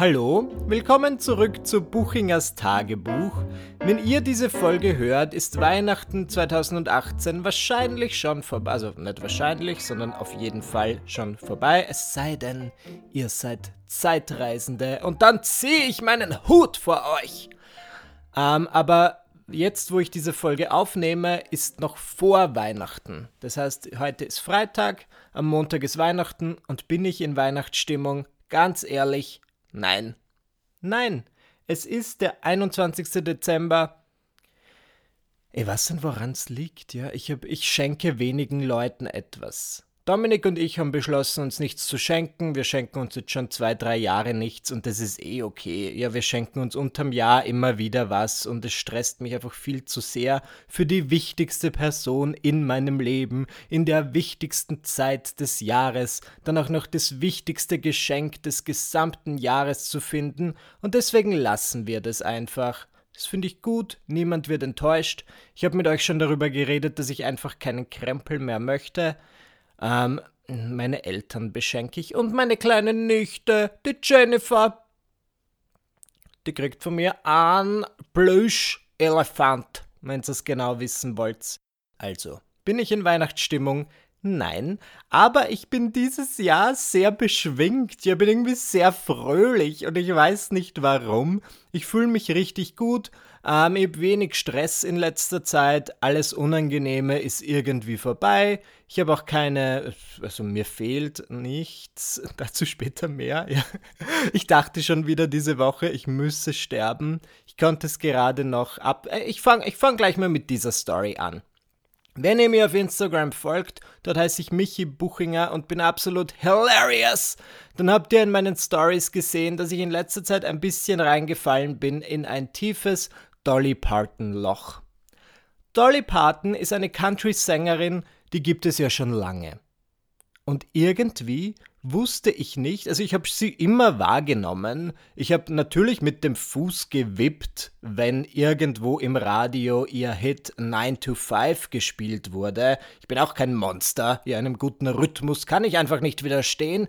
Hallo, willkommen zurück zu Buchingers Tagebuch. Wenn ihr diese Folge hört, ist Weihnachten 2018 wahrscheinlich schon vorbei. Also nicht wahrscheinlich, sondern auf jeden Fall schon vorbei. Es sei denn, ihr seid Zeitreisende und dann ziehe ich meinen Hut vor euch. Ähm, aber jetzt, wo ich diese Folge aufnehme, ist noch vor Weihnachten. Das heißt, heute ist Freitag, am Montag ist Weihnachten und bin ich in Weihnachtsstimmung? Ganz ehrlich, Nein. Nein, es ist der 21. Dezember. Ich weiß nicht, woran es liegt, ja. Ich, hab, ich schenke wenigen Leuten etwas. Dominik und ich haben beschlossen, uns nichts zu schenken. Wir schenken uns jetzt schon zwei, drei Jahre nichts und das ist eh okay. Ja, wir schenken uns unterm Jahr immer wieder was und es stresst mich einfach viel zu sehr für die wichtigste Person in meinem Leben, in der wichtigsten Zeit des Jahres, dann auch noch das wichtigste Geschenk des gesamten Jahres zu finden und deswegen lassen wir das einfach. Das finde ich gut, niemand wird enttäuscht. Ich habe mit euch schon darüber geredet, dass ich einfach keinen Krempel mehr möchte. Ähm, meine Eltern beschenke ich und meine kleine Nichte, die Jennifer. Die kriegt von mir einen Plüsch-Elefant, wenn ihr es genau wissen wollt. Also, bin ich in Weihnachtsstimmung? Nein, aber ich bin dieses Jahr sehr beschwingt. Ich bin irgendwie sehr fröhlich und ich weiß nicht warum. Ich fühle mich richtig gut. Ähm, ich habe wenig Stress in letzter Zeit. Alles Unangenehme ist irgendwie vorbei. Ich habe auch keine, also mir fehlt nichts. Dazu später mehr. Ja. Ich dachte schon wieder diese Woche, ich müsse sterben. Ich konnte es gerade noch ab. Äh, ich fange ich fang gleich mal mit dieser Story an. Wenn ihr mir auf Instagram folgt, dort heiße ich Michi Buchinger und bin absolut hilarious, dann habt ihr in meinen Stories gesehen, dass ich in letzter Zeit ein bisschen reingefallen bin in ein tiefes Dolly Parton Loch. Dolly Parton ist eine Country-Sängerin, die gibt es ja schon lange. Und irgendwie wusste ich nicht, also ich habe sie immer wahrgenommen. Ich habe natürlich mit dem Fuß gewippt, wenn irgendwo im Radio ihr Hit 9 to 5 gespielt wurde. Ich bin auch kein Monster, ja, einem guten Rhythmus kann ich einfach nicht widerstehen.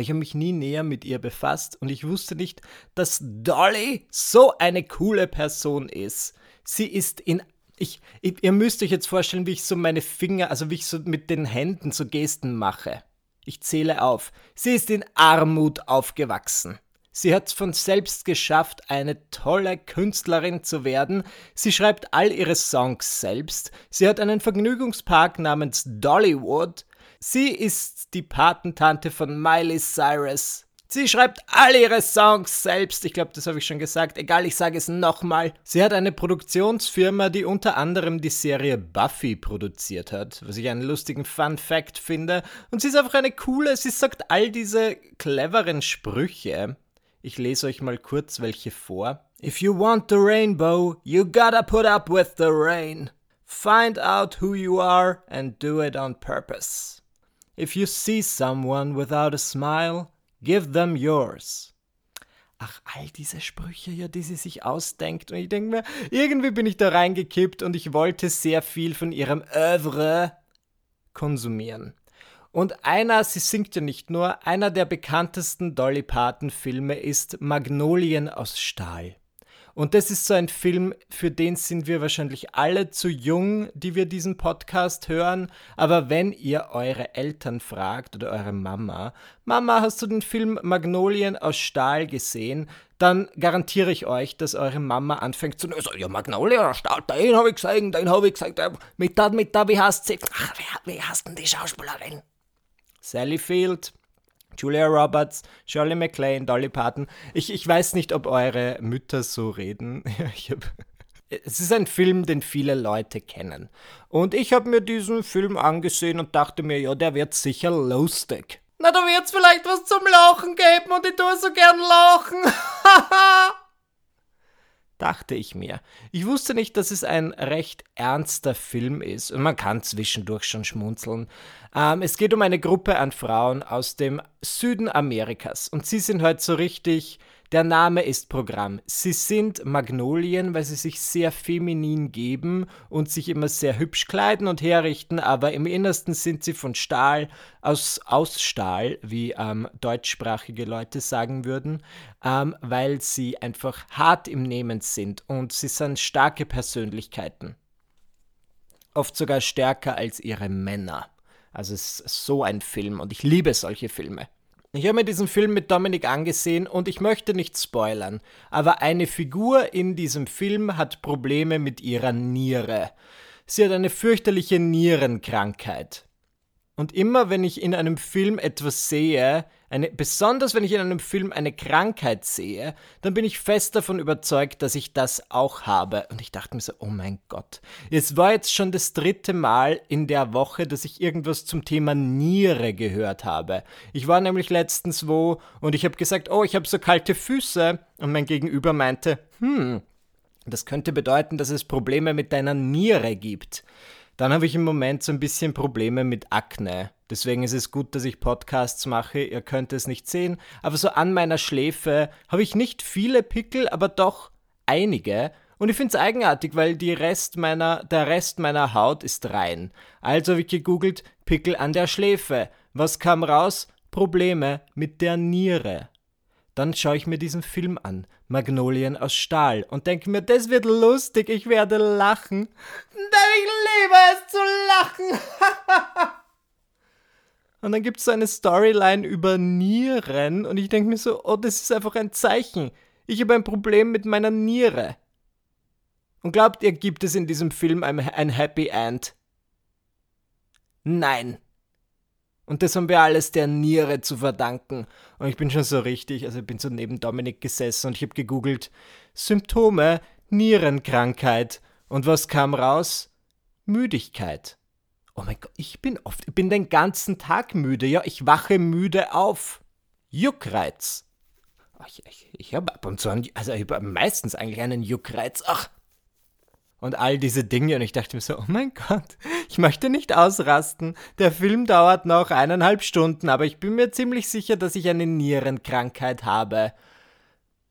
Ich habe mich nie näher mit ihr befasst und ich wusste nicht, dass Dolly so eine coole Person ist. Sie ist in ich, ihr müsst euch jetzt vorstellen, wie ich so meine Finger, also wie ich so mit den Händen so Gesten mache. Ich zähle auf. Sie ist in Armut aufgewachsen. Sie hat es von selbst geschafft, eine tolle Künstlerin zu werden. Sie schreibt all ihre Songs selbst. Sie hat einen Vergnügungspark namens Dollywood. Sie ist die Patentante von Miley Cyrus. Sie schreibt all ihre Songs selbst. Ich glaube, das habe ich schon gesagt. Egal, ich sage es nochmal. Sie hat eine Produktionsfirma, die unter anderem die Serie Buffy produziert hat, was ich einen lustigen Fun Fact finde. Und sie ist einfach eine coole, sie sagt all diese cleveren Sprüche. Ich lese euch mal kurz welche vor. If you want the rainbow, you gotta put up with the rain. Find out who you are and do it on purpose. If you see someone without a smile, Give them yours. Ach, all diese Sprüche, ja, die sie sich ausdenkt. Und ich denke mir, irgendwie bin ich da reingekippt und ich wollte sehr viel von ihrem Oeuvre konsumieren. Und einer, sie singt ja nicht nur, einer der bekanntesten Dolly Parton-Filme ist Magnolien aus Stahl. Und das ist so ein Film, für den sind wir wahrscheinlich alle zu jung, die wir diesen Podcast hören. Aber wenn ihr eure Eltern fragt oder eure Mama, Mama, hast du den Film Magnolien aus Stahl gesehen? Dann garantiere ich euch, dass eure Mama anfängt zu sagen, ja, Magnolien aus Stahl, den habe ich gesehen, den habe ich gesagt, mit da, mit da, wie heißt sie? Ach, wer, wie heißt denn die Schauspielerin? Sally Field. Julia Roberts, Shirley MacLaine, Dolly Parton. Ich, ich weiß nicht, ob eure Mütter so reden. es ist ein Film, den viele Leute kennen. Und ich habe mir diesen Film angesehen und dachte mir, ja, der wird sicher lustig. Na, da wird's vielleicht was zum Lachen geben und ich tue so gern lachen. dachte ich mir. Ich wusste nicht, dass es ein recht ernster Film ist und man kann zwischendurch schon schmunzeln. Ähm, es geht um eine Gruppe an Frauen aus dem Süden Amerikas und sie sind halt so richtig der Name ist Programm. Sie sind Magnolien, weil sie sich sehr feminin geben und sich immer sehr hübsch kleiden und herrichten, aber im Innersten sind sie von Stahl, aus, aus Stahl, wie ähm, deutschsprachige Leute sagen würden, ähm, weil sie einfach hart im Nehmen sind und sie sind starke Persönlichkeiten. Oft sogar stärker als ihre Männer. Also es ist so ein Film und ich liebe solche Filme. Ich habe mir diesen Film mit Dominik angesehen und ich möchte nicht spoilern, aber eine Figur in diesem Film hat Probleme mit ihrer Niere. Sie hat eine fürchterliche Nierenkrankheit. Und immer wenn ich in einem Film etwas sehe, eine, besonders wenn ich in einem Film eine Krankheit sehe, dann bin ich fest davon überzeugt, dass ich das auch habe. Und ich dachte mir so, oh mein Gott. Es war jetzt schon das dritte Mal in der Woche, dass ich irgendwas zum Thema Niere gehört habe. Ich war nämlich letztens wo und ich habe gesagt, oh, ich habe so kalte Füße. Und mein Gegenüber meinte, hm, das könnte bedeuten, dass es Probleme mit deiner Niere gibt. Dann habe ich im Moment so ein bisschen Probleme mit Akne. Deswegen ist es gut, dass ich Podcasts mache. Ihr könnt es nicht sehen. Aber so an meiner Schläfe habe ich nicht viele Pickel, aber doch einige. Und ich finde es eigenartig, weil Rest meiner, der Rest meiner Haut ist rein. Also habe ich gegoogelt, Pickel an der Schläfe. Was kam raus? Probleme mit der Niere. Dann schaue ich mir diesen Film an, Magnolien aus Stahl, und denke mir, das wird lustig, ich werde lachen. Denn ich liebe es zu lachen. und dann gibt es so eine Storyline über Nieren, und ich denke mir so, oh, das ist einfach ein Zeichen. Ich habe ein Problem mit meiner Niere. Und glaubt ihr, gibt es in diesem Film ein, ein Happy End? Nein. Und das haben wir alles der Niere zu verdanken. Und ich bin schon so richtig, also ich bin so neben Dominik gesessen und ich habe gegoogelt Symptome Nierenkrankheit. Und was kam raus? Müdigkeit. Oh mein Gott, ich bin oft, ich bin den ganzen Tag müde. Ja, ich wache müde auf. Juckreiz. Ich, ich, ich habe ab und zu, einen, also ich habe meistens eigentlich einen Juckreiz. Ach, und all diese Dinge. Und ich dachte mir so, oh mein Gott, ich möchte nicht ausrasten. Der Film dauert noch eineinhalb Stunden, aber ich bin mir ziemlich sicher, dass ich eine Nierenkrankheit habe.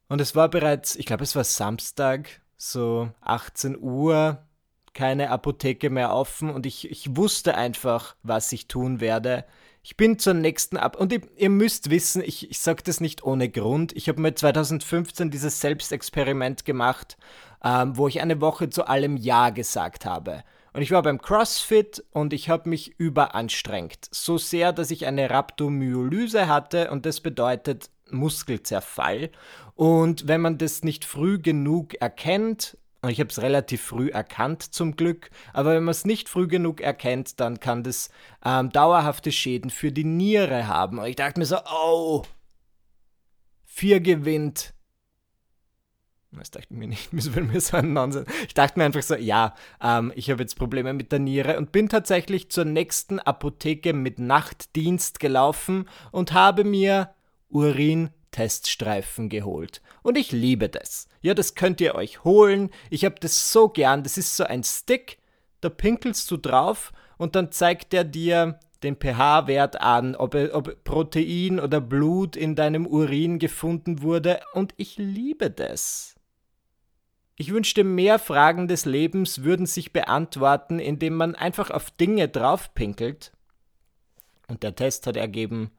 Und es war bereits, ich glaube, es war Samstag, so 18 Uhr, keine Apotheke mehr offen und ich, ich wusste einfach, was ich tun werde. Ich bin zur nächsten Ab und ihr, müsst wissen, ich, ich sage das nicht ohne Grund. Ich habe mir 2015 dieses Selbstexperiment gemacht ähm, wo ich eine Woche zu allem Ja gesagt habe. Und ich war beim CrossFit und ich habe mich überanstrengt. So sehr, dass ich eine Rhabdomyolyse hatte und das bedeutet Muskelzerfall. Und wenn man das nicht früh genug erkennt, ich habe es relativ früh erkannt zum Glück, aber wenn man es nicht früh genug erkennt, dann kann das ähm, dauerhafte Schäden für die Niere haben. Und ich dachte mir so, oh, vier gewinnt, das dachte ich mir nicht, das will mir so ein Nonsens. Ich dachte mir einfach so, ja, ähm, ich habe jetzt Probleme mit der Niere und bin tatsächlich zur nächsten Apotheke mit Nachtdienst gelaufen und habe mir Urin-Teststreifen geholt. Und ich liebe das. Ja, das könnt ihr euch holen. Ich habe das so gern. Das ist so ein Stick, da pinkelst du drauf und dann zeigt er dir den pH-Wert an, ob, ob Protein oder Blut in deinem Urin gefunden wurde. Und ich liebe das. Ich wünschte, mehr Fragen des Lebens würden sich beantworten, indem man einfach auf Dinge draufpinkelt. Und der Test hat ergeben,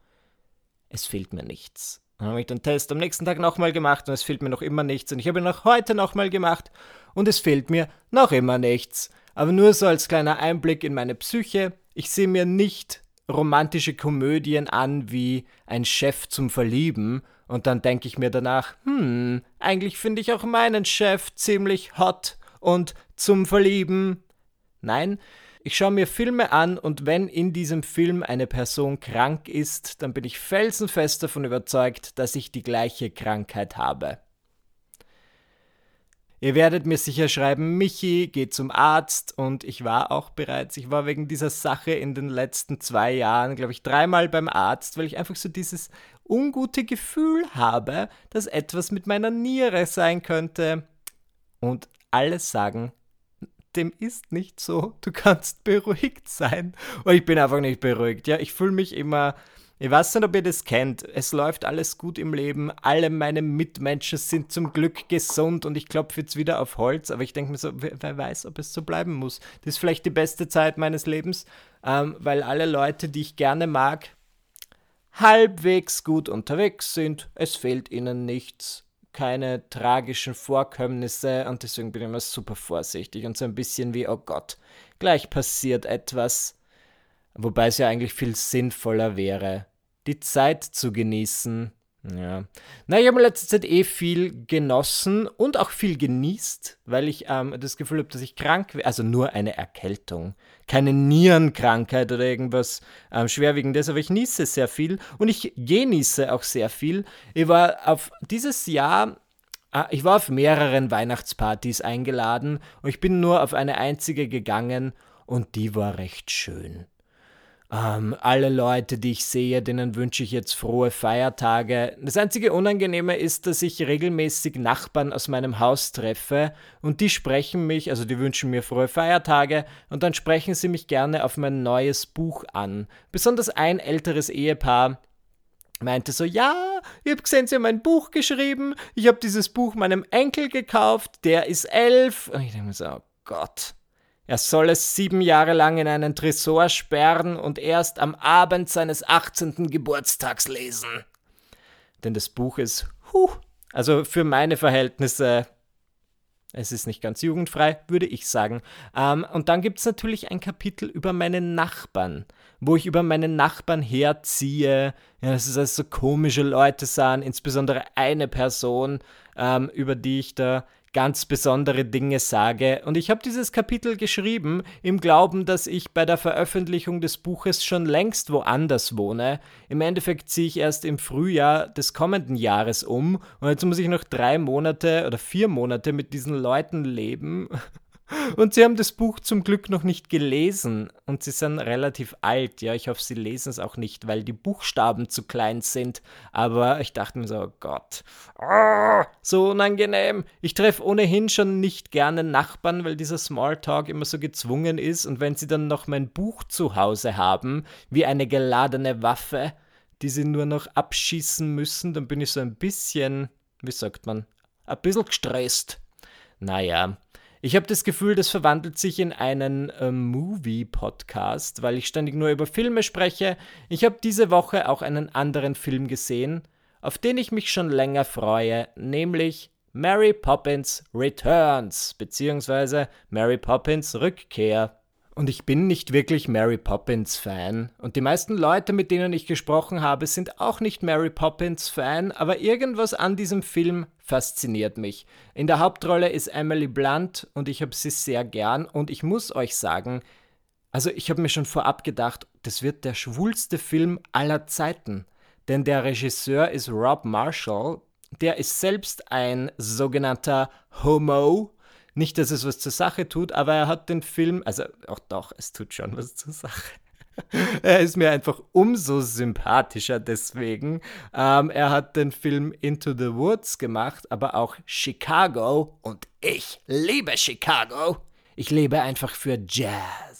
es fehlt mir nichts. Dann habe ich den Test am nächsten Tag nochmal gemacht und es fehlt mir noch immer nichts. Und ich habe ihn auch heute nochmal gemacht und es fehlt mir noch immer nichts. Aber nur so als kleiner Einblick in meine Psyche. Ich sehe mir nicht romantische Komödien an wie ein Chef zum Verlieben und dann denke ich mir danach, hm, eigentlich finde ich auch meinen Chef ziemlich hot und zum Verlieben. Nein, ich schaue mir Filme an und wenn in diesem Film eine Person krank ist, dann bin ich felsenfest davon überzeugt, dass ich die gleiche Krankheit habe. Ihr werdet mir sicher schreiben, Michi, geh zum Arzt und ich war auch bereits, ich war wegen dieser Sache in den letzten zwei Jahren, glaube ich, dreimal beim Arzt, weil ich einfach so dieses ungute Gefühl habe, dass etwas mit meiner Niere sein könnte. Und alle sagen, dem ist nicht so. Du kannst beruhigt sein. Und ich bin einfach nicht beruhigt. Ja, ich fühle mich immer. Ich weiß nicht, ob ihr das kennt. Es läuft alles gut im Leben. Alle meine Mitmenschen sind zum Glück gesund und ich klopfe jetzt wieder auf Holz. Aber ich denke mir so, wer, weiß, ob es so bleiben muss. Das ist vielleicht die beste Zeit meines Lebens, ähm, weil alle Leute, die ich gerne mag, halbwegs gut unterwegs sind. Es fehlt ihnen nichts keine tragischen Vorkommnisse und deswegen bin ich immer super vorsichtig und so ein bisschen wie, oh Gott, gleich passiert etwas. Wobei es ja eigentlich viel sinnvoller wäre, die Zeit zu genießen, ja. Na, ich habe in letzter Zeit eh viel genossen und auch viel genießt, weil ich ähm, das Gefühl habe, dass ich krank wäre. Also nur eine Erkältung. Keine Nierenkrankheit oder irgendwas ähm, Schwerwiegendes, aber ich niese sehr viel und ich genieße auch sehr viel. Ich war auf dieses Jahr äh, ich war auf mehreren Weihnachtspartys eingeladen und ich bin nur auf eine einzige gegangen und die war recht schön. Ähm, alle Leute, die ich sehe, denen wünsche ich jetzt frohe Feiertage. Das einzige Unangenehme ist, dass ich regelmäßig Nachbarn aus meinem Haus treffe und die sprechen mich, also die wünschen mir frohe Feiertage und dann sprechen sie mich gerne auf mein neues Buch an. Besonders ein älteres Ehepaar meinte so, ja, ich habe gesehen, Sie haben ein Buch geschrieben, ich habe dieses Buch meinem Enkel gekauft, der ist elf. Und ich denke mir so, oh Gott. Er soll es sieben Jahre lang in einen Tresor sperren und erst am Abend seines 18. Geburtstags lesen. Denn das Buch ist, huh, also für meine Verhältnisse, es ist nicht ganz jugendfrei, würde ich sagen. Ähm, und dann gibt es natürlich ein Kapitel über meine Nachbarn, wo ich über meine Nachbarn herziehe. Ja, dass es also so komische Leute sind, insbesondere eine Person, ähm, über die ich da ganz besondere Dinge sage. Und ich habe dieses Kapitel geschrieben im Glauben, dass ich bei der Veröffentlichung des Buches schon längst woanders wohne. Im Endeffekt ziehe ich erst im Frühjahr des kommenden Jahres um und jetzt muss ich noch drei Monate oder vier Monate mit diesen Leuten leben. Und sie haben das Buch zum Glück noch nicht gelesen und sie sind relativ alt. Ja, ich hoffe, sie lesen es auch nicht, weil die Buchstaben zu klein sind. Aber ich dachte mir so, oh Gott, oh, so unangenehm. Ich treffe ohnehin schon nicht gerne Nachbarn, weil dieser Smalltalk immer so gezwungen ist. Und wenn sie dann noch mein Buch zu Hause haben, wie eine geladene Waffe, die sie nur noch abschießen müssen, dann bin ich so ein bisschen, wie sagt man, ein bisschen gestresst. Naja, ich habe das Gefühl, das verwandelt sich in einen äh, Movie-Podcast, weil ich ständig nur über Filme spreche. Ich habe diese Woche auch einen anderen Film gesehen, auf den ich mich schon länger freue, nämlich Mary Poppins Returns, beziehungsweise Mary Poppins Rückkehr. Und ich bin nicht wirklich Mary Poppins Fan. Und die meisten Leute, mit denen ich gesprochen habe, sind auch nicht Mary Poppins Fan, aber irgendwas an diesem Film fasziniert mich. In der Hauptrolle ist Emily Blunt und ich habe sie sehr gern. Und ich muss euch sagen, also ich habe mir schon vorab gedacht, das wird der schwulste Film aller Zeiten. Denn der Regisseur ist Rob Marshall. Der ist selbst ein sogenannter Homo nicht, dass es was zur Sache tut, aber er hat den Film, also auch doch, es tut schon was zur Sache. er ist mir einfach umso sympathischer deswegen. Ähm, er hat den Film Into the Woods gemacht, aber auch Chicago und ich liebe Chicago. Ich lebe einfach für Jazz.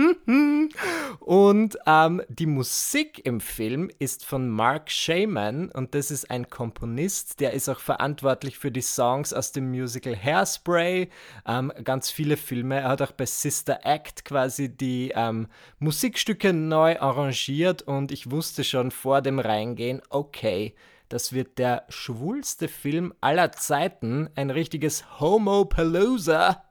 und ähm, die Musik im Film ist von Mark Shaman und das ist ein Komponist, der ist auch verantwortlich für die Songs aus dem Musical Hairspray, ähm, ganz viele Filme. Er hat auch bei Sister Act quasi die ähm, Musikstücke neu arrangiert und ich wusste schon vor dem Reingehen, okay, das wird der schwulste Film aller Zeiten, ein richtiges Homo-Palooza.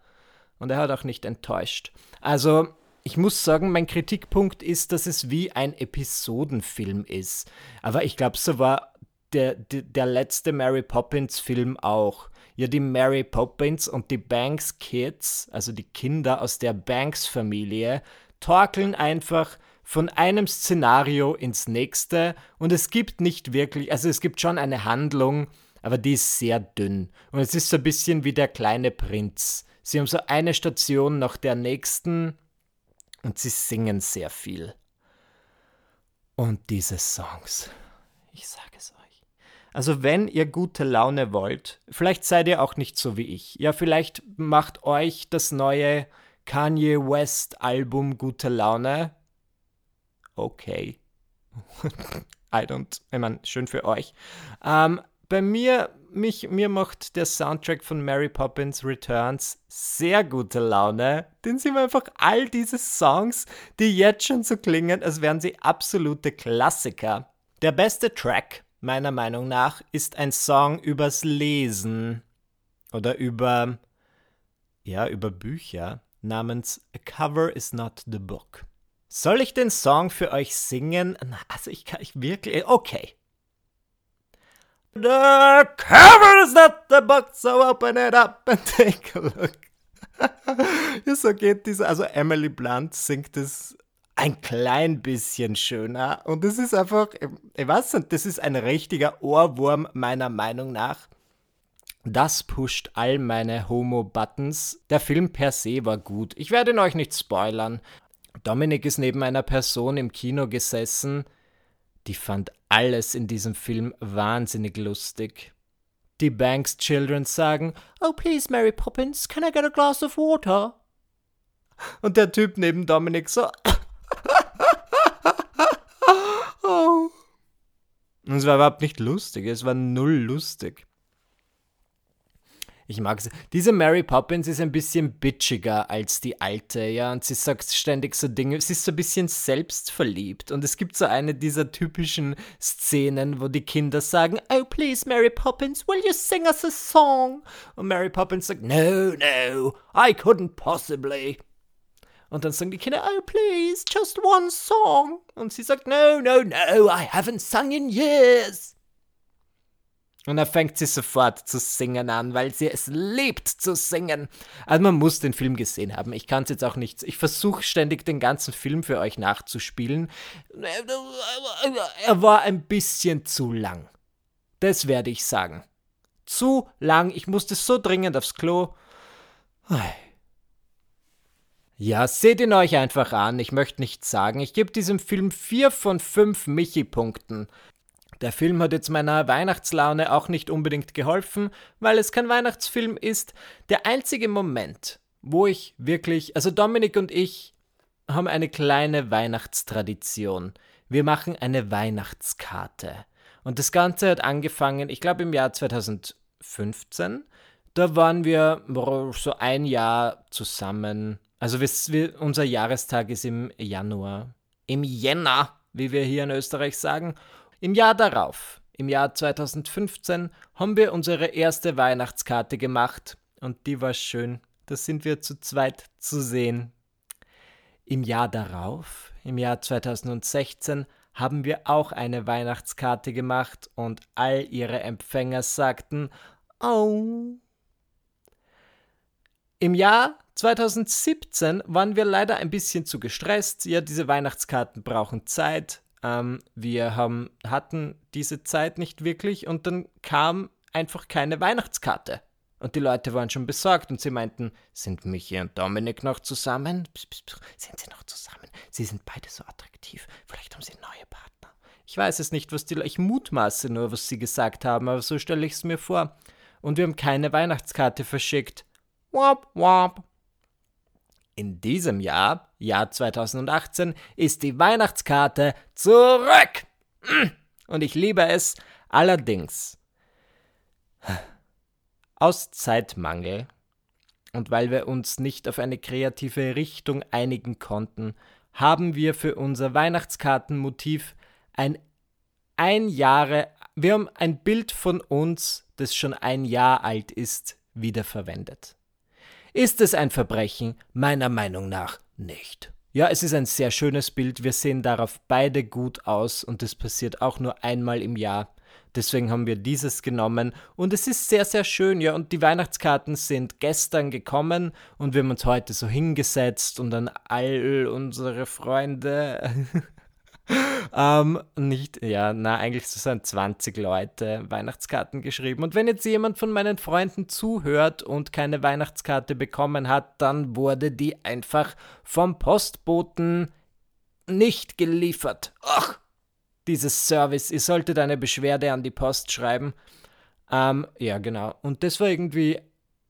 Und er hat auch nicht enttäuscht. Also, ich muss sagen, mein Kritikpunkt ist, dass es wie ein Episodenfilm ist. Aber ich glaube, so war der, der, der letzte Mary Poppins Film auch. Ja, die Mary Poppins und die Banks Kids, also die Kinder aus der Banks Familie, torkeln einfach von einem Szenario ins nächste und es gibt nicht wirklich, also es gibt schon eine Handlung, aber die ist sehr dünn. Und es ist so ein bisschen wie der kleine Prinz. Sie haben so eine Station nach der nächsten und sie singen sehr viel. Und diese Songs, ich sage es euch, Also wenn ihr gute Laune wollt, vielleicht seid ihr auch nicht so wie ich. Ja, vielleicht macht euch das neue Kanye West Album gute Laune. Okay. I don't, ich meine, schön für euch. Ähm, bei mir, mich, mir macht der Soundtrack von Mary Poppins Returns sehr gute Laune. Den sind einfach all diese Songs, die jetzt schon so klingen, als wären sie absolute Klassiker. Der beste Track, meiner Meinung nach, ist ein Song übers Lesen oder über, ja, über Bücher namens A Cover is Not the Book. Soll ich den Song für euch singen? Also ich kann ich wirklich. Okay. The cover is not the book, so open it up and take a look. ja, so geht dieser. Also Emily Blunt singt es ein klein bisschen schöner. Und es ist einfach, ich weiß nicht, das ist ein richtiger Ohrwurm meiner Meinung nach. Das pusht all meine Homo-Buttons. Der Film per se war gut. Ich werde ihn euch nicht spoilern. Dominik ist neben einer Person im Kino gesessen, die fand alles in diesem Film wahnsinnig lustig. Die Banks Children sagen, Oh please, Mary Poppins, can I get a glass of water? Und der Typ neben Dominik so. oh. Und es war überhaupt nicht lustig, es war null lustig. Ich mag sie. Diese Mary Poppins ist ein bisschen bitchiger als die alte, ja, und sie sagt ständig so Dinge. Sie ist so ein bisschen selbstverliebt. Und es gibt so eine dieser typischen Szenen, wo die Kinder sagen: Oh, please, Mary Poppins, will you sing us a song? Und Mary Poppins sagt: No, no, I couldn't possibly. Und dann sagen die Kinder, oh please, just one song. Und sie sagt, no, no, no, I haven't sung in years. Und dann fängt sie sofort zu singen an, weil sie es liebt zu singen. Also man muss den Film gesehen haben. Ich kann es jetzt auch nicht. Ich versuche ständig den ganzen Film für euch nachzuspielen. Er war ein bisschen zu lang. Das werde ich sagen. Zu lang. Ich musste so dringend aufs Klo. Ja, seht ihn euch einfach an. Ich möchte nichts sagen. Ich gebe diesem Film 4 von 5 Michi-Punkten. Der Film hat jetzt meiner Weihnachtslaune auch nicht unbedingt geholfen, weil es kein Weihnachtsfilm ist. Der einzige Moment, wo ich wirklich, also Dominik und ich haben eine kleine Weihnachtstradition. Wir machen eine Weihnachtskarte. Und das Ganze hat angefangen, ich glaube im Jahr 2015. Da waren wir so ein Jahr zusammen. Also wir, unser Jahrestag ist im Januar. Im Jänner, wie wir hier in Österreich sagen. Im Jahr darauf, im Jahr 2015, haben wir unsere erste Weihnachtskarte gemacht und die war schön. Da sind wir zu zweit zu sehen. Im Jahr darauf, im Jahr 2016, haben wir auch eine Weihnachtskarte gemacht und all ihre Empfänger sagten, oh. Im Jahr 2017 waren wir leider ein bisschen zu gestresst. Ja, diese Weihnachtskarten brauchen Zeit. Ähm, wir haben, hatten diese Zeit nicht wirklich und dann kam einfach keine Weihnachtskarte. Und die Leute waren schon besorgt und sie meinten, sind Michi und Dominik noch zusammen? Sind sie noch zusammen? Sie sind beide so attraktiv. Vielleicht haben sie neue Partner. Ich weiß es nicht, was die Leute, ich mutmaße nur, was sie gesagt haben, aber so stelle ich es mir vor. Und wir haben keine Weihnachtskarte verschickt. Wop, wop. In diesem Jahr, Jahr 2018, ist die Weihnachtskarte zurück. Mm. Und ich liebe es. Allerdings, aus Zeitmangel und weil wir uns nicht auf eine kreative Richtung einigen konnten, haben wir für unser Weihnachtskartenmotiv ein ein Jahre, wir haben ein Bild von uns, das schon ein Jahr alt ist, wiederverwendet. Ist es ein Verbrechen? Meiner Meinung nach nicht. Ja, es ist ein sehr schönes Bild. Wir sehen darauf beide gut aus und es passiert auch nur einmal im Jahr. Deswegen haben wir dieses genommen und es ist sehr, sehr schön, ja. Und die Weihnachtskarten sind gestern gekommen und wir haben uns heute so hingesetzt und dann all unsere Freunde ähm, nicht, ja, na, eigentlich sind 20 Leute Weihnachtskarten geschrieben. Und wenn jetzt jemand von meinen Freunden zuhört und keine Weihnachtskarte bekommen hat, dann wurde die einfach vom Postboten nicht geliefert. Ach, dieses Service. Ihr solltet eine Beschwerde an die Post schreiben. Ähm, ja, genau. Und das war irgendwie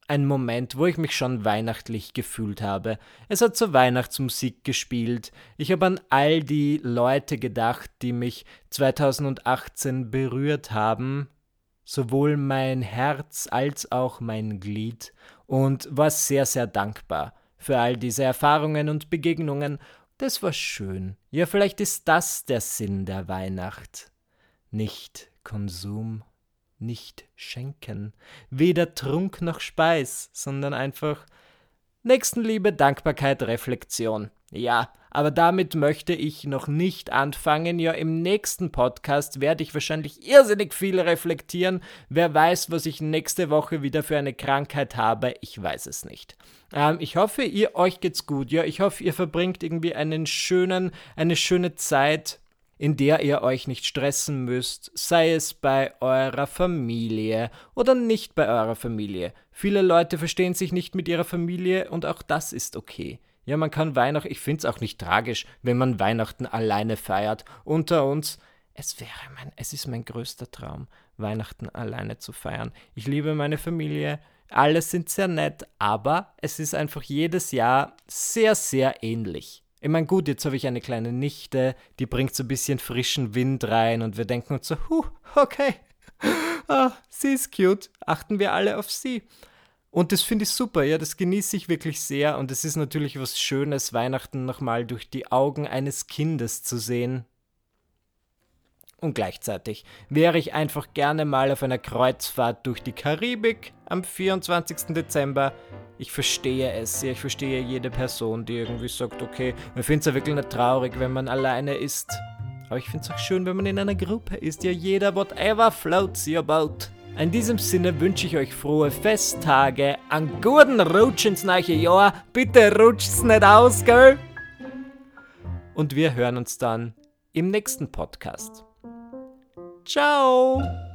ein Moment, wo ich mich schon weihnachtlich gefühlt habe. Es hat zur Weihnachtsmusik gespielt. Ich habe an all die Leute gedacht, die mich 2018 berührt haben, sowohl mein Herz als auch mein Glied, und war sehr, sehr dankbar für all diese Erfahrungen und Begegnungen. Das war schön. Ja, vielleicht ist das der Sinn der Weihnacht. Nicht Konsum nicht schenken, weder Trunk noch Speis, sondern einfach Nächstenliebe, Dankbarkeit, Reflexion. Ja, aber damit möchte ich noch nicht anfangen. Ja, im nächsten Podcast werde ich wahrscheinlich irrsinnig viel reflektieren. Wer weiß, was ich nächste Woche wieder für eine Krankheit habe, ich weiß es nicht. Ähm, ich hoffe, ihr euch geht's gut. Ja, ich hoffe, ihr verbringt irgendwie einen schönen, eine schöne Zeit in der ihr euch nicht stressen müsst, sei es bei eurer Familie oder nicht bei eurer Familie. Viele Leute verstehen sich nicht mit ihrer Familie und auch das ist okay. Ja, man kann Weihnachten, ich finde es auch nicht tragisch, wenn man Weihnachten alleine feiert. Unter uns, es wäre mein, es ist mein größter Traum, Weihnachten alleine zu feiern. Ich liebe meine Familie, alle sind sehr nett, aber es ist einfach jedes Jahr sehr, sehr ähnlich. Ich meine, gut, jetzt habe ich eine kleine Nichte, die bringt so ein bisschen frischen Wind rein und wir denken uns so, huh, okay, ah, sie ist cute, achten wir alle auf sie. Und das finde ich super, ja, das genieße ich wirklich sehr. Und es ist natürlich was Schönes, Weihnachten nochmal durch die Augen eines Kindes zu sehen, und gleichzeitig wäre ich einfach gerne mal auf einer Kreuzfahrt durch die Karibik am 24. Dezember. Ich verstehe es, ich verstehe jede Person, die irgendwie sagt, okay, man findet es ja wirklich nicht traurig, wenn man alleine ist. Aber ich finde es auch schön, wenn man in einer Gruppe ist, ja jeder whatever floats your boat. In diesem Sinne wünsche ich euch frohe Festtage, einen guten Rutsch ins neue Jahr, bitte rutscht's nicht aus, gell? Und wir hören uns dann im nächsten Podcast. Ciao!